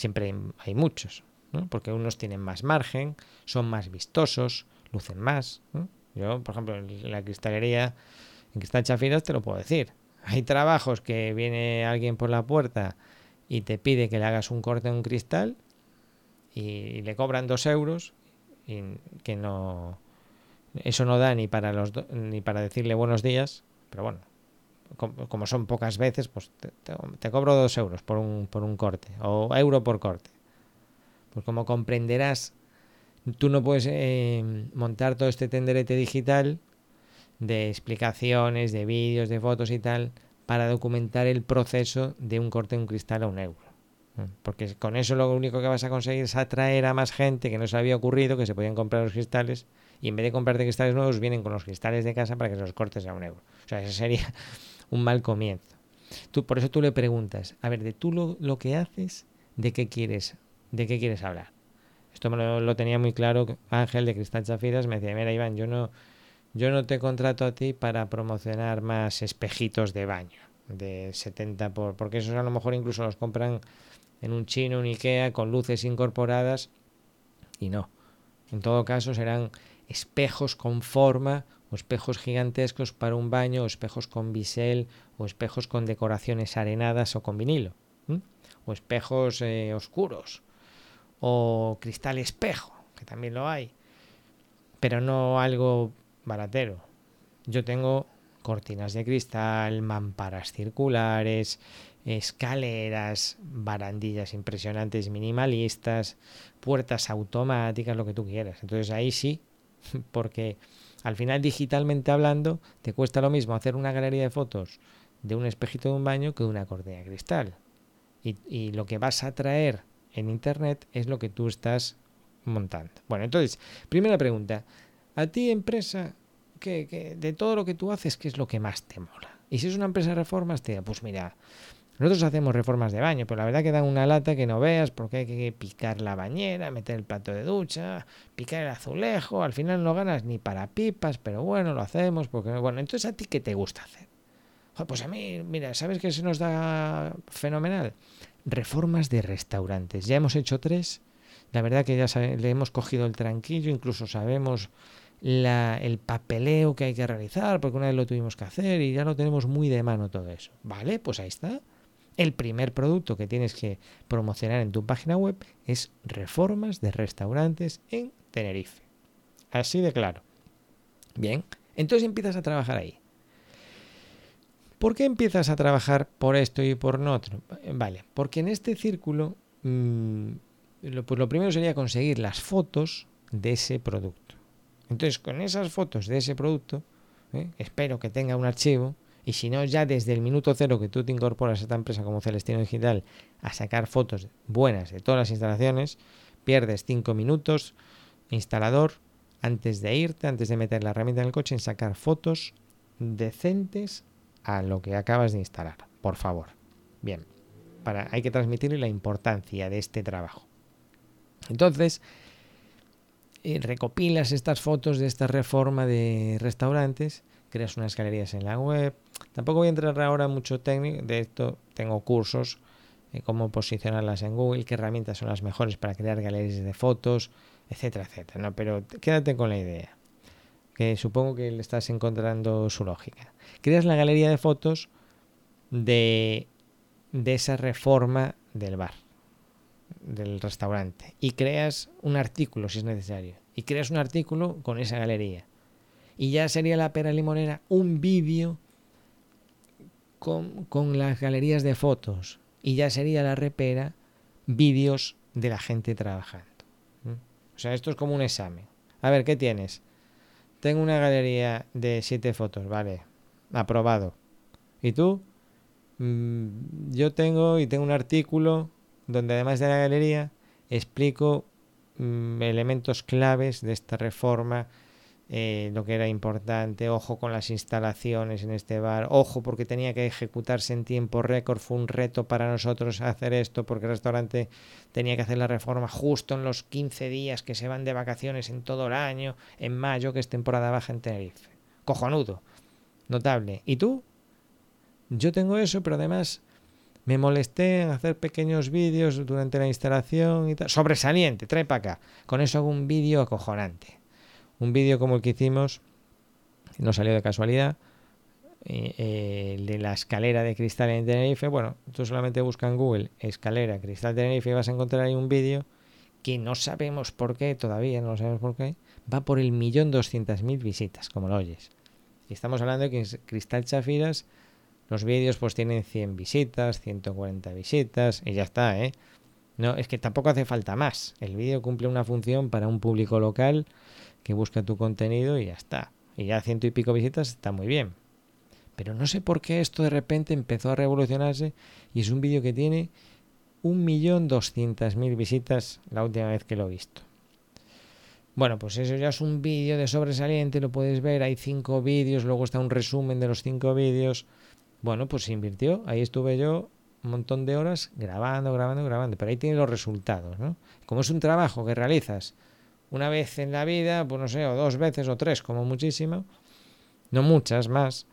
Siempre hay, muchos, porque unos tienen más margen, son más vistosos, lucen más. ¿no? Yo, por ejemplo, en la cristalería, en Cristal Chafiras te lo puedo decir. Hay trabajos que viene alguien por la puerta y te pide que le hagas un corte en un cristal y, y le cobran dos euros que no eso no da ni para los ni para decirle buenos días, pero bueno, como, son pocas veces, pues te, cobro dos euros por un, por un corte o euro por corte. Pues como comprenderás, tú no puedes eh, montar todo este tenderete digital de explicaciones, de vídeos, de fotos y tal, para documentar el proceso de un corte de un cristal a un euro. Porque con eso lo único que vas a conseguir es atraer a más gente que no se había ocurrido que se podían comprar los cristales y en vez de comprarte cristales nuevos vienen con los cristales de casa para que se los cortes a un euro. O sea, ese sería un mal comienzo. Tú, por eso tú le preguntas, a ver, de tú lo, que haces, ¿de qué quieres, de qué quieres hablar? Esto me lo, tenía muy claro Ángel de Cristal Chafiras, me decía, mira Iván, yo no, yo no te contrato a ti para promocionar más espejitos de baño de 70 por, porque esos a lo mejor incluso los compran en un chino, un Ikea, con luces incorporadas, y no. En todo caso serán espejos con forma o espejos gigantescos para un baño, o espejos con bisel, o espejos con decoraciones arenadas o con vinilo, o espejos eh, oscuros, o cristal espejo, que también lo hay, pero no algo baratero. Yo tengo cortinas de cristal, mamparas circulares, escaleras, barandillas impresionantes minimalistas, puertas automáticas, lo que tú quieras. Entonces ahí sí, porque al final, digitalmente hablando, te cuesta lo mismo hacer una galería de fotos de un espejito de un baño que de una cortina de cristal. Y, lo que vas a traer en Internet es lo que tú estás montando. Bueno, entonces, primera pregunta. A ti, empresa, que, de todo lo que tú haces, ¿qué es lo que más te mola? Y si es una empresa de reformas, te pues mira, nosotros hacemos reformas de baño, pero la verdad que dan una lata que no veas porque hay que picar la bañera, meter el plato de ducha, picar el azulejo, al final no ganas ni para pipas, pero bueno, lo hacemos porque bueno, entonces a ti qué te gusta hacer? Pues a mí, mira, ¿sabes qué se nos da fenomenal? Reformas de restaurantes. Ya hemos hecho tres. La verdad que ya le hemos cogido el tranquillo, incluso sabemos la, el papeleo que hay que realizar, porque una vez lo tuvimos que hacer y ya lo tenemos muy de mano todo eso. Vale, pues ahí está. El primer producto que tienes que promocionar en tu página web es reformas de restaurantes en Tenerife. Así de claro. Bien, entonces empiezas a trabajar ahí. ¿Por qué empiezas a trabajar por esto y por no otro? Vale, porque en este círculo, mm, pues lo primero sería conseguir las fotos de ese producto. Entonces, con esas fotos de ese producto, ¿eh? espero que tenga un archivo y si no, ya desde el minuto cero que tú te incorporas a esta empresa como Celestino Digital a sacar fotos buenas de todas las instalaciones, pierdes cinco minutos, instalador, antes de irte, antes de meter la herramienta en el coche, en sacar fotos decentes a lo que acabas de instalar, por favor. Bien, para, hay que transmitirle la importancia de este trabajo. Entonces, eh, recopilas estas fotos de esta reforma de restaurantes creas unas galerías en la web. Tampoco voy a entrar ahora mucho técnico, de esto tengo cursos, eh, cómo posicionarlas en Google, qué herramientas son las mejores para crear galerías de fotos, etcétera, etcétera. ¿no? Pero quédate con la idea, que supongo que le estás encontrando su lógica. Creas la galería de fotos de, de esa reforma del bar, del restaurante, y creas un artículo si es necesario. Y creas un artículo con esa galería y ya sería la pera limonera un vídeo con, las galerías de fotos y ya sería la repera vídeos de la gente trabajando. O sea, esto es como un examen. A ver, ¿qué tienes? Tengo una galería de siete fotos, vale, aprobado. ¿Y tú? Mm, yo tengo y tengo un artículo donde además de la galería explico mm, elementos claves de esta reforma eh, lo que era importante, ojo con las instalaciones en este bar, ojo porque tenía que ejecutarse en tiempo récord, fue un reto para nosotros hacer esto porque el restaurante tenía que hacer la reforma justo en los 15 días que se van de vacaciones en todo el año, en mayo que es temporada baja en Tenerife. Cojonudo, notable. ¿Y tú? Yo tengo eso, pero además me molesté en hacer pequeños vídeos durante la instalación y tal. Sobresaliente, trae para acá. Con eso hago un vídeo acojonante un vídeo como el que hicimos, no salió de casualidad, eh, de la escalera de cristal en Tenerife. Bueno, tú solamente buscas en Google escalera cristal Tenerife y vas a encontrar ahí un vídeo que no sabemos por qué, todavía no sabemos por qué, va por el millón doscientas mil visitas, como lo oyes. Y estamos hablando de que en Cristal Chafiras los vídeos pues tienen 100 visitas, 140 visitas y ya está, ¿eh? No, es que tampoco hace falta más. El vídeo cumple una función para un público local que busca tu contenido y ya está. Y ya ciento y pico visitas está muy bien. Pero no sé por qué esto de repente empezó a revolucionarse y es un vídeo que tiene un millón doscientas mil visitas la última vez que lo he visto. Bueno, pues eso ya es un vídeo de sobresaliente, lo puedes ver, hay cinco vídeos, luego está un resumen de los cinco vídeos. Bueno, pues se invirtió, ahí estuve yo un montón de horas grabando, grabando, grabando, pero ahí tienes los resultados, ¿no? Como es un trabajo que realizas una vez en la vida, pues no sé, o dos veces o tres como muchísimo, no muchas más,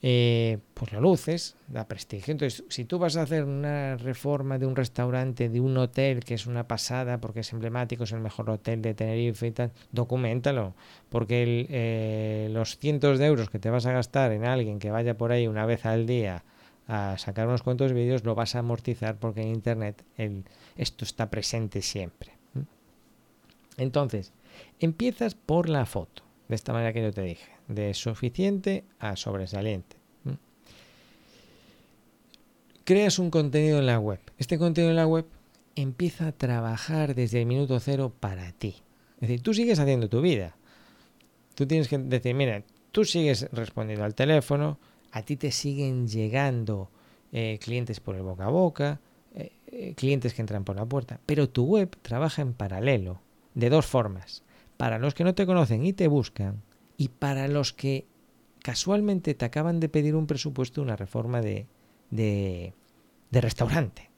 eh, pues lo luces, da prestigio. Entonces, si tú vas a hacer una reforma de un restaurante, de un hotel, que es una pasada, porque es emblemático, es el mejor hotel de Tenerife y tal, documentalo, porque eh, los cientos de euros que te vas a gastar en alguien que vaya por ahí una vez al día, a sacar unos cuantos vídeos, lo vas a amortizar porque en Internet el, esto está presente siempre. Entonces, empiezas por la foto, de esta manera que yo te dije, de suficiente a sobresaliente. Creas un contenido en la web. Este contenido en la web empieza a trabajar desde el minuto cero para ti. Es decir, tú sigues haciendo tu vida. Tú tienes que decir, mira, tú sigues respondiendo al teléfono, a ti te siguen llegando eh, clientes por el boca a boca, eh, eh, clientes que entran por la puerta, pero tu web trabaja en paralelo, de dos formas. Para los que no te conocen y te buscan, y para los que casualmente te acaban de pedir un presupuesto, una reforma de, de, restaurante.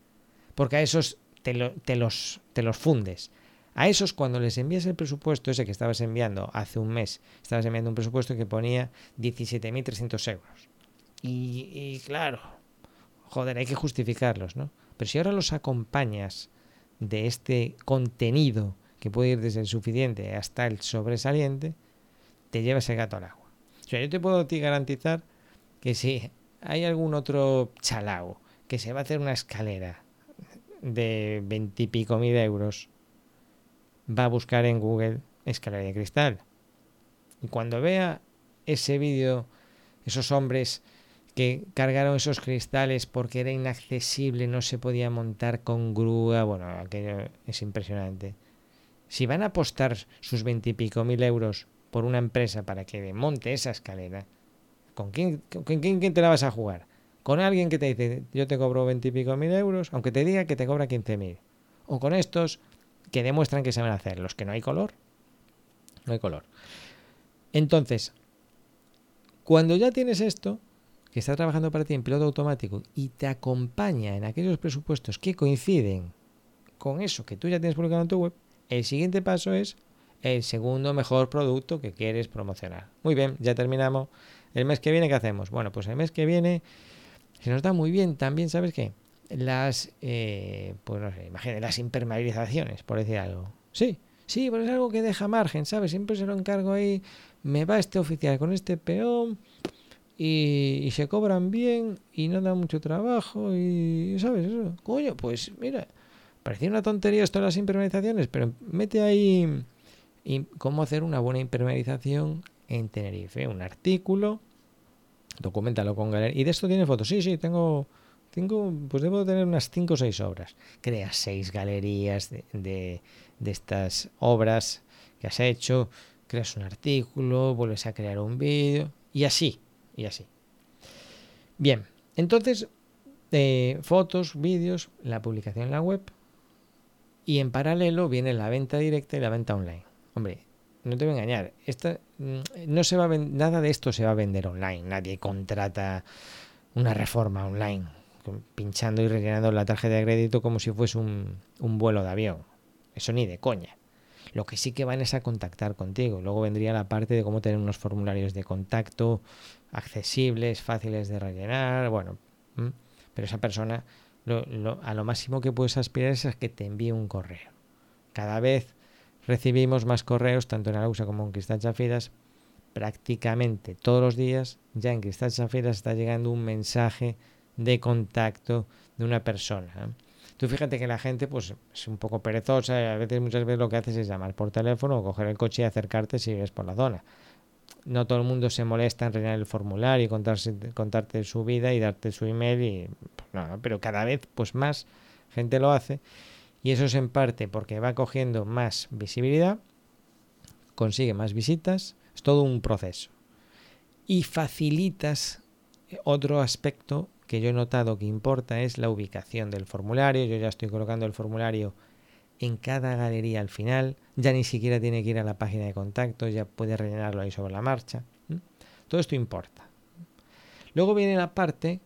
Porque a esos te, te, los, te los fundes. A esos cuando les envías el presupuesto, ese que estabas enviando hace un mes, estabas enviando un presupuesto que ponía 17.300 euros. Y, claro, joder, hay que justificarlos, ¿no? Pero si ahora los acompañas de este contenido que puede ir desde el suficiente hasta el sobresaliente, te llevas el gato al agua. O sea, yo te puedo garantizar que si hay algún otro chalao que se va a hacer una escalera de veintipico mil euros, va a buscar en Google escalera de cristal. Y cuando vea ese vídeo, esos hombres que cargaron esos cristales porque era inaccesible, no se podía montar con grúa, bueno, aquello es impresionante. Si van a apostar sus veintipico mil euros por una empresa para que monte esa escalera, ¿con quién, con quién, te la vas a jugar? Con alguien que te dice, yo te cobro veintipico mil euros, aunque te diga que te cobra quince mil. O con estos que demuestran que saben hacer, los que no hay color. No hay color. Entonces, cuando ya tienes esto, que está trabajando para ti en piloto automático y te acompaña en aquellos presupuestos que coinciden con eso que tú ya tienes publicado en tu web, el siguiente paso es el segundo mejor producto que quieres promocionar. Muy bien, ya terminamos. El mes que viene, ¿qué hacemos? Bueno, pues el mes que viene se nos da muy bien también, ¿sabes qué? Las, eh, pues no sé, imagínate, las impermeabilizaciones, por decir algo. Sí, sí, pero es algo que deja margen, ¿sabes? Siempre se lo encargo ahí, me va este oficial con este peón y, se cobran bien y no da mucho trabajo y, ¿sabes? Eso, coño, pues mira, parecía una tontería esto de las impermeabilizaciones, pero mete ahí cómo hacer una buena impermeabilización en Tenerife, un artículo, documentalo con galería. ¿Y de esto tiene fotos? Sí, sí, tengo, tengo pues debo tener unas 5 o 6 obras. Crea 6 galerías de, de, estas obras que has hecho, creas un artículo, vuelves a crear un vídeo y así y así. Bien, entonces, eh, fotos, vídeos, la publicación en la web y en paralelo viene la venta directa y la venta online. Hombre, no te voy a engañar, esta, mm, no se va nada de esto se va a vender online, nadie contrata una reforma online pinchando y rellenando la tarjeta de crédito como si fuese un, un vuelo de avión. Eso ni de coña. Lo que sí que van es a contactar contigo. Luego vendría la parte de cómo tener unos formularios de contacto accesibles, fáciles de rellenar, bueno, pero esa persona a lo máximo que puedes aspirar es a que te envíe un correo. Cada vez recibimos más correos, tanto en Arausa como en Cristal Chafiras, prácticamente todos los días ya en Cristal Chafiras está llegando un mensaje de contacto de una persona. Tú fíjate que la gente pues es un poco perezosa a veces muchas veces lo que haces es llamar por teléfono o coger el coche y acercarte si ves por la zona. No todo el mundo se molesta en rellenar el formulario y contarse, contarte su vida y darte su email y pero cada vez pues más gente lo hace y eso es en parte porque va cogiendo más visibilidad, consigue más visitas, es todo un proceso. Y facilitas otro aspecto que yo he notado que importa es la ubicación del formulario. Yo ya estoy colocando el formulario en cada galería al final. Ya ni siquiera tiene que ir a la página de contacto, ya puede rellenarlo ahí sobre la marcha. Todo esto importa. Luego viene la parte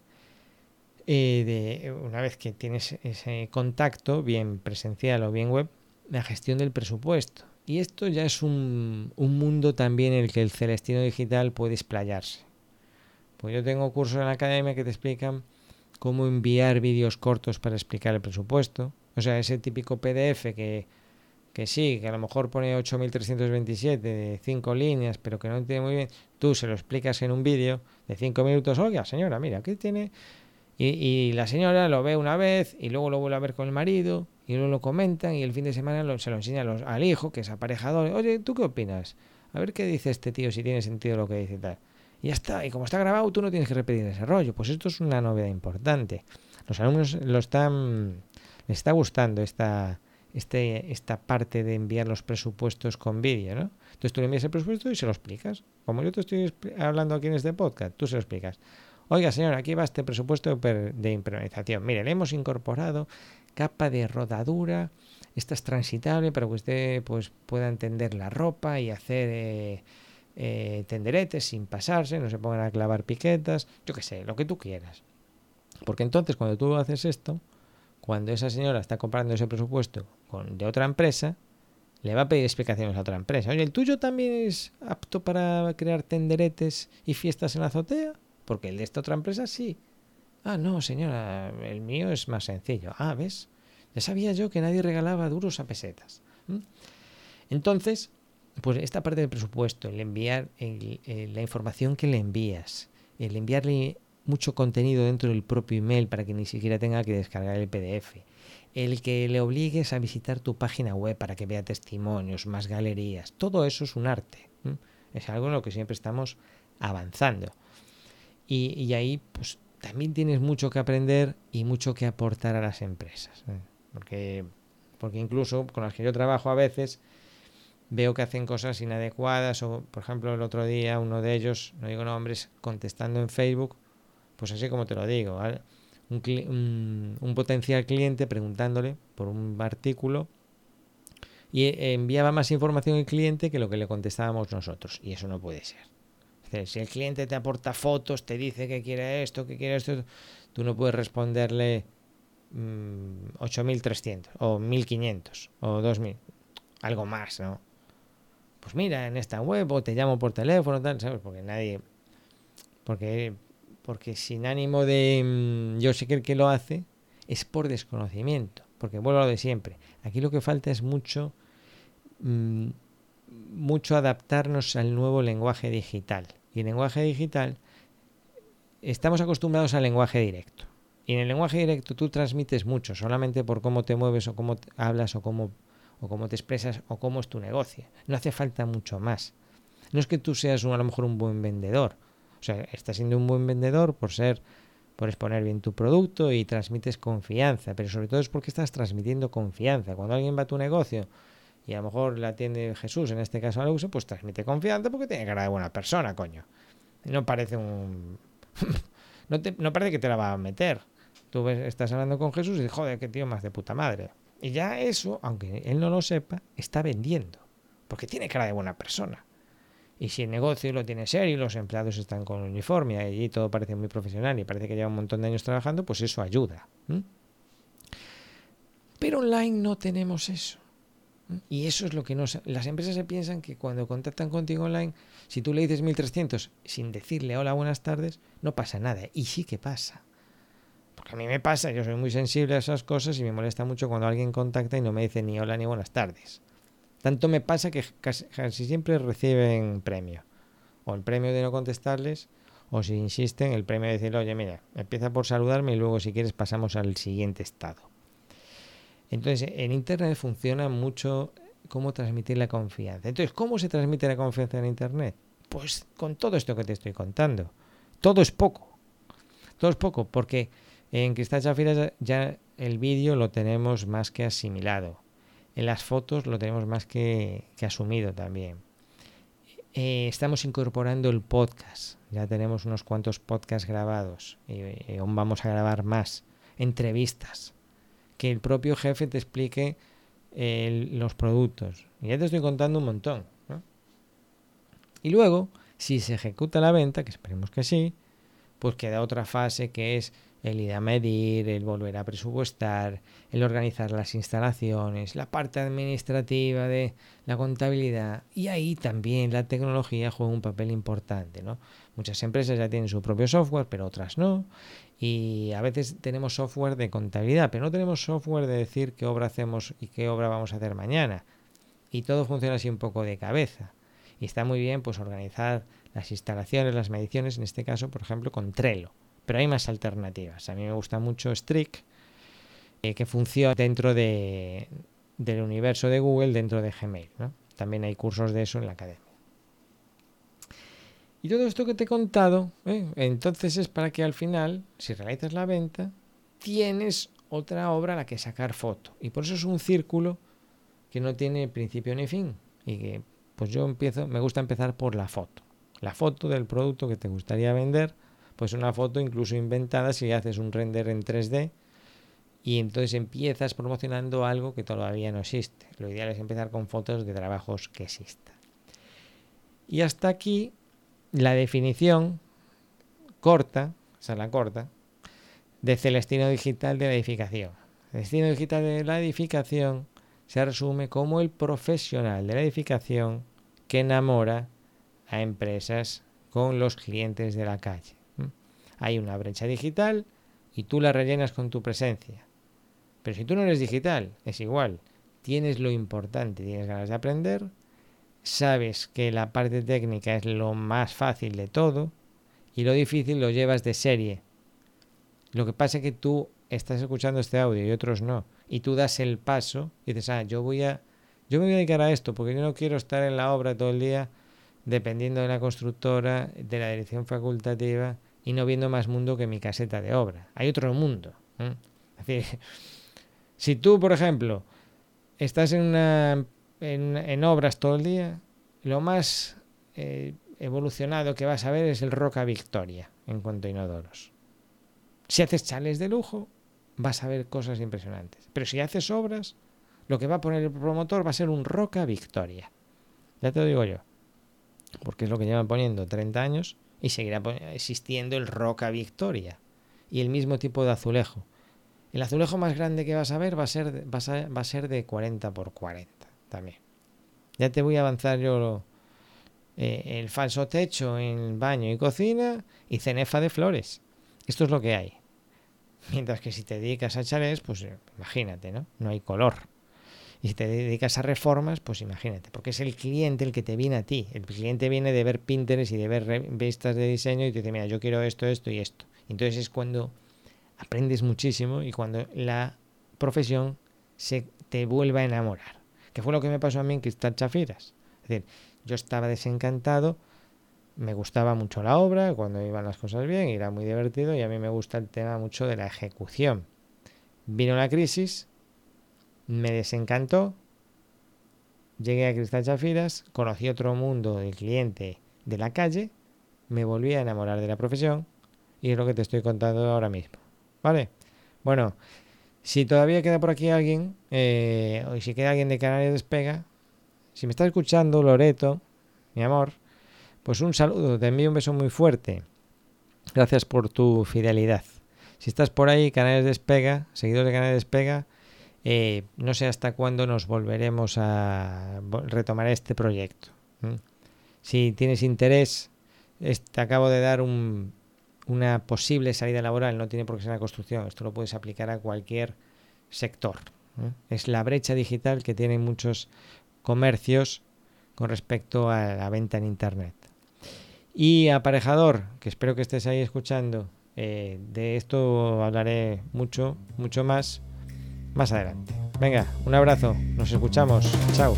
eh, de, una vez que tienes ese contacto, bien presencial o bien web, la gestión del presupuesto. Y esto ya es un, un mundo también en el que el Celestino Digital puede explayarse. Pues yo tengo cursos en la academia que te explican cómo enviar vídeos cortos para explicar el presupuesto. O sea, ese típico PDF que, que sí, que a lo mejor pone 8327 de 5 líneas, pero que no entiende muy bien, tú se lo explicas en un vídeo de 5 minutos, oiga, señora, mira, aquí tiene... Y, y, la señora lo ve una vez y luego lo vuelve a ver con el marido y luego lo comentan y el fin de semana se lo enseña al hijo, que es aparejador. Oye, ¿tú qué opinas? A ver qué dice este tío, si tiene sentido lo que dice y tal. Y ya está. Y como está grabado, tú no tienes que repetir ese rollo. Pues esto es una novedad importante. Los alumnos lo están. Les está gustando esta, este, esta parte de enviar los presupuestos con vídeo, ¿no? Entonces tú le envías el presupuesto y se lo explicas. Como yo te estoy hablando aquí en este podcast, tú se lo explicas. Oiga, señor, aquí va este presupuesto de impermeabilización. Mire, le hemos incorporado capa de rodadura. Esta es transitable para que usted pues, pueda entender la ropa y hacer eh, eh, tenderetes sin pasarse, no se pongan a clavar piquetas, yo qué sé, lo que tú quieras. Porque entonces cuando tú haces esto, cuando esa señora está comprando ese presupuesto con, de otra empresa, le va a pedir explicaciones a otra empresa. Oye, ¿el tuyo también es apto para crear tenderetes y fiestas en la azotea? Porque el de esta otra empresa sí. Ah, no, señora, el mío es más sencillo. Ah, ¿ves? Ya sabía yo que nadie regalaba duros a pesetas. Entonces, pues esta parte del presupuesto, el enviar la información que le envías, el enviarle mucho contenido dentro del propio email para que ni siquiera tenga que descargar el PDF, el que le obligues a visitar tu página web para que vea testimonios, más galerías, todo eso es un arte. Es algo en lo que siempre estamos avanzando. Y, ahí pues también tienes mucho que aprender y mucho que aportar a las empresas. ¿eh? Porque, porque incluso con las que yo trabajo a veces, veo que hacen cosas inadecuadas o, por ejemplo, el otro día uno de ellos, no digo nombres, contestando en Facebook, pues así como te lo digo, un, un, potencial cliente preguntándole por un artículo y enviaba más información el cliente que lo que le contestábamos nosotros y eso no puede ser. Si el cliente te aporta fotos, te dice que quiere esto, que quiere esto, tú no puedes responderle 8.300 mm, o 1.500 o 2.000, algo más, ¿no? pues mira, en esta web o te llamo por teléfono, tal, ¿sabes? Porque nadie, porque, porque sin ánimo de, mm, yo sé que el que lo hace es por desconocimiento, porque vuelvo a lo de siempre. Aquí lo que falta es mucho, mm, mucho adaptarnos al nuevo lenguaje digital. Y lenguaje digital, estamos acostumbrados al lenguaje directo. Y en el lenguaje directo tú transmites mucho, solamente por cómo te mueves o cómo hablas o cómo o cómo te expresas o cómo es tu negocio. No hace falta mucho más. No es que tú seas a lo mejor un buen vendedor. O sea, estás siendo un buen vendedor por ser, por exponer bien tu producto y transmites confianza, pero sobre todo es porque estás transmitiendo confianza. Cuando alguien va a tu negocio y a lo mejor la atiende Jesús, en este caso uso, pues transmite confianza porque tiene cara de buena persona, coño. No parece un... no parece que te la va a meter. Tú ves, estás hablando con Jesús y dices, joder, qué tío más de puta madre. Y ya eso, aunque él no lo sepa, está vendiendo. Porque tiene cara de buena persona. Y si el negocio lo tiene serio y los empleados están con uniforme y allí todo parece muy profesional y parece que lleva un montón de años trabajando, pues eso ayuda. Pero online no tenemos eso. Y eso es lo que nos... Las empresas se piensan que cuando contactan contigo online, si tú le dices 1300 sin decirle hola, buenas tardes, no pasa nada. Y sí que pasa. Porque a mí me pasa, yo soy muy sensible a esas cosas y me molesta mucho cuando alguien contacta y no me dice ni hola ni buenas tardes. Tanto me pasa que casi, siempre reciben premio. O el premio de no contestarles, o si insisten, el premio de decir, oye, mira, empieza por saludarme y luego si quieres pasamos al siguiente estado. Entonces, en Internet funciona mucho cómo transmitir la confianza. Entonces, ¿cómo se transmite la confianza en Internet? Pues con todo esto que te estoy contando. Todo es poco. Todo es poco, porque en Cristal Chafiras ya el vídeo lo tenemos más que asimilado. En las fotos lo tenemos más que, asumido también. Eh, estamos incorporando el podcast. Ya tenemos unos cuantos podcasts grabados. y aún vamos a grabar más. Entrevistas. Que el propio jefe te explique los productos. Y ya te estoy contando un montón. Y luego, si se ejecuta la venta, que esperemos que sí, pues queda otra fase que es el ir a medir, el volver a presupuestar, el organizar las instalaciones, la parte administrativa de la contabilidad y ahí también la tecnología juega un papel importante, ¿no? Muchas empresas ya tienen su propio software, pero otras no. Y a veces tenemos software de contabilidad, pero no tenemos software de decir qué obra hacemos y qué obra vamos a hacer mañana. Y todo funciona así un poco de cabeza. Y está muy bien pues organizar las instalaciones, las mediciones, en este caso, por ejemplo, con Trello. Pero hay más alternativas. A mí me gusta mucho Strict, eh, que funciona dentro de, del universo de Google, dentro de Gmail. También hay cursos de eso en la academia. Y todo esto que te he contado, ¿eh? entonces es para que al final, si realizas la venta, tienes otra obra a la que sacar foto. Y por eso es un círculo que no tiene principio ni fin. Y que pues yo empiezo, me gusta empezar por la foto. La foto del producto que te gustaría vender, pues una foto incluso inventada si haces un render en 3D y entonces empiezas promocionando algo que todavía no existe. Lo ideal es empezar con fotos de trabajos que existan. Y hasta aquí la definición corta, o sea, la corta, de Celestino Digital de la edificación. Celestino Digital de la edificación se resume como el profesional de la edificación que enamora a empresas con los clientes de la calle. Hay una brecha digital y tú la rellenas con tu presencia. Pero si tú no eres digital, es igual. Tienes lo importante, tienes ganas de aprender, sabes que la parte técnica es lo más fácil de todo y lo difícil lo llevas de serie. Lo que pasa es que tú estás escuchando este audio y otros no. Y tú das el paso y dices, ah, yo voy a, yo me voy a dedicar a esto porque yo no quiero estar en la obra todo el día dependiendo de la constructora, de la dirección facultativa y no viendo más mundo que mi caseta de obra. Hay otro mundo. Decir, si tú, por ejemplo, estás en una en, obras todo el día, lo más eh, evolucionado que vas a ver es el Roca Victoria en cuanto a inodoros. Si haces chales de lujo, vas a ver cosas impresionantes. Pero si haces obras, lo que va a poner el promotor va a ser un Roca Victoria. Ya te lo digo yo. Porque es lo que llevan poniendo 30 años y seguirá existiendo el Roca Victoria. Y el mismo tipo de azulejo. El azulejo más grande que vas a ver va a ser, va a ser de 40 por 40 también. Ya te voy a avanzar yo eh, el falso techo en baño y cocina y cenefa de flores. Esto es lo que hay. Mientras que si te dedicas a chalés, pues eh, imagínate, ¿no? No hay color. Y si te dedicas a reformas, pues imagínate, porque es el cliente el que te viene a ti. El cliente viene de ver Pinterest y de ver revistas de diseño y te dice, mira, yo quiero esto, esto y esto. Entonces es cuando aprendes muchísimo y cuando la profesión se te vuelva a enamorar que fue lo que me pasó a mí en Cristal Chafiras. Es decir, yo estaba desencantado, me gustaba mucho la obra, cuando iban las cosas bien, era muy divertido y a mí me gusta el tema mucho de la ejecución. Vino la crisis, me desencantó, llegué a Cristal Chafiras, conocí otro mundo del cliente de la calle, me volví a enamorar de la profesión y es lo que te estoy contando ahora mismo. ¿Vale? Bueno, si todavía queda por aquí alguien, eh, o si queda alguien de Canarias Despega, si me está escuchando, Loreto, mi amor, pues un saludo, te envío un beso muy fuerte. Gracias por tu fidelidad. Si estás por ahí, Canarias Despega, seguidor de Canarias Despega, eh, no sé hasta cuándo nos volveremos a retomar este proyecto. Si tienes interés, te acabo de dar un, una posible salida laboral, no tiene por qué ser la construcción, esto lo puedes aplicar a cualquier sector. Es la brecha digital que tienen muchos comercios con respecto a la venta en Internet. Y aparejador, que espero que estés ahí escuchando, eh, de esto hablaré mucho, mucho más más adelante. Venga, un abrazo, nos escuchamos, chao.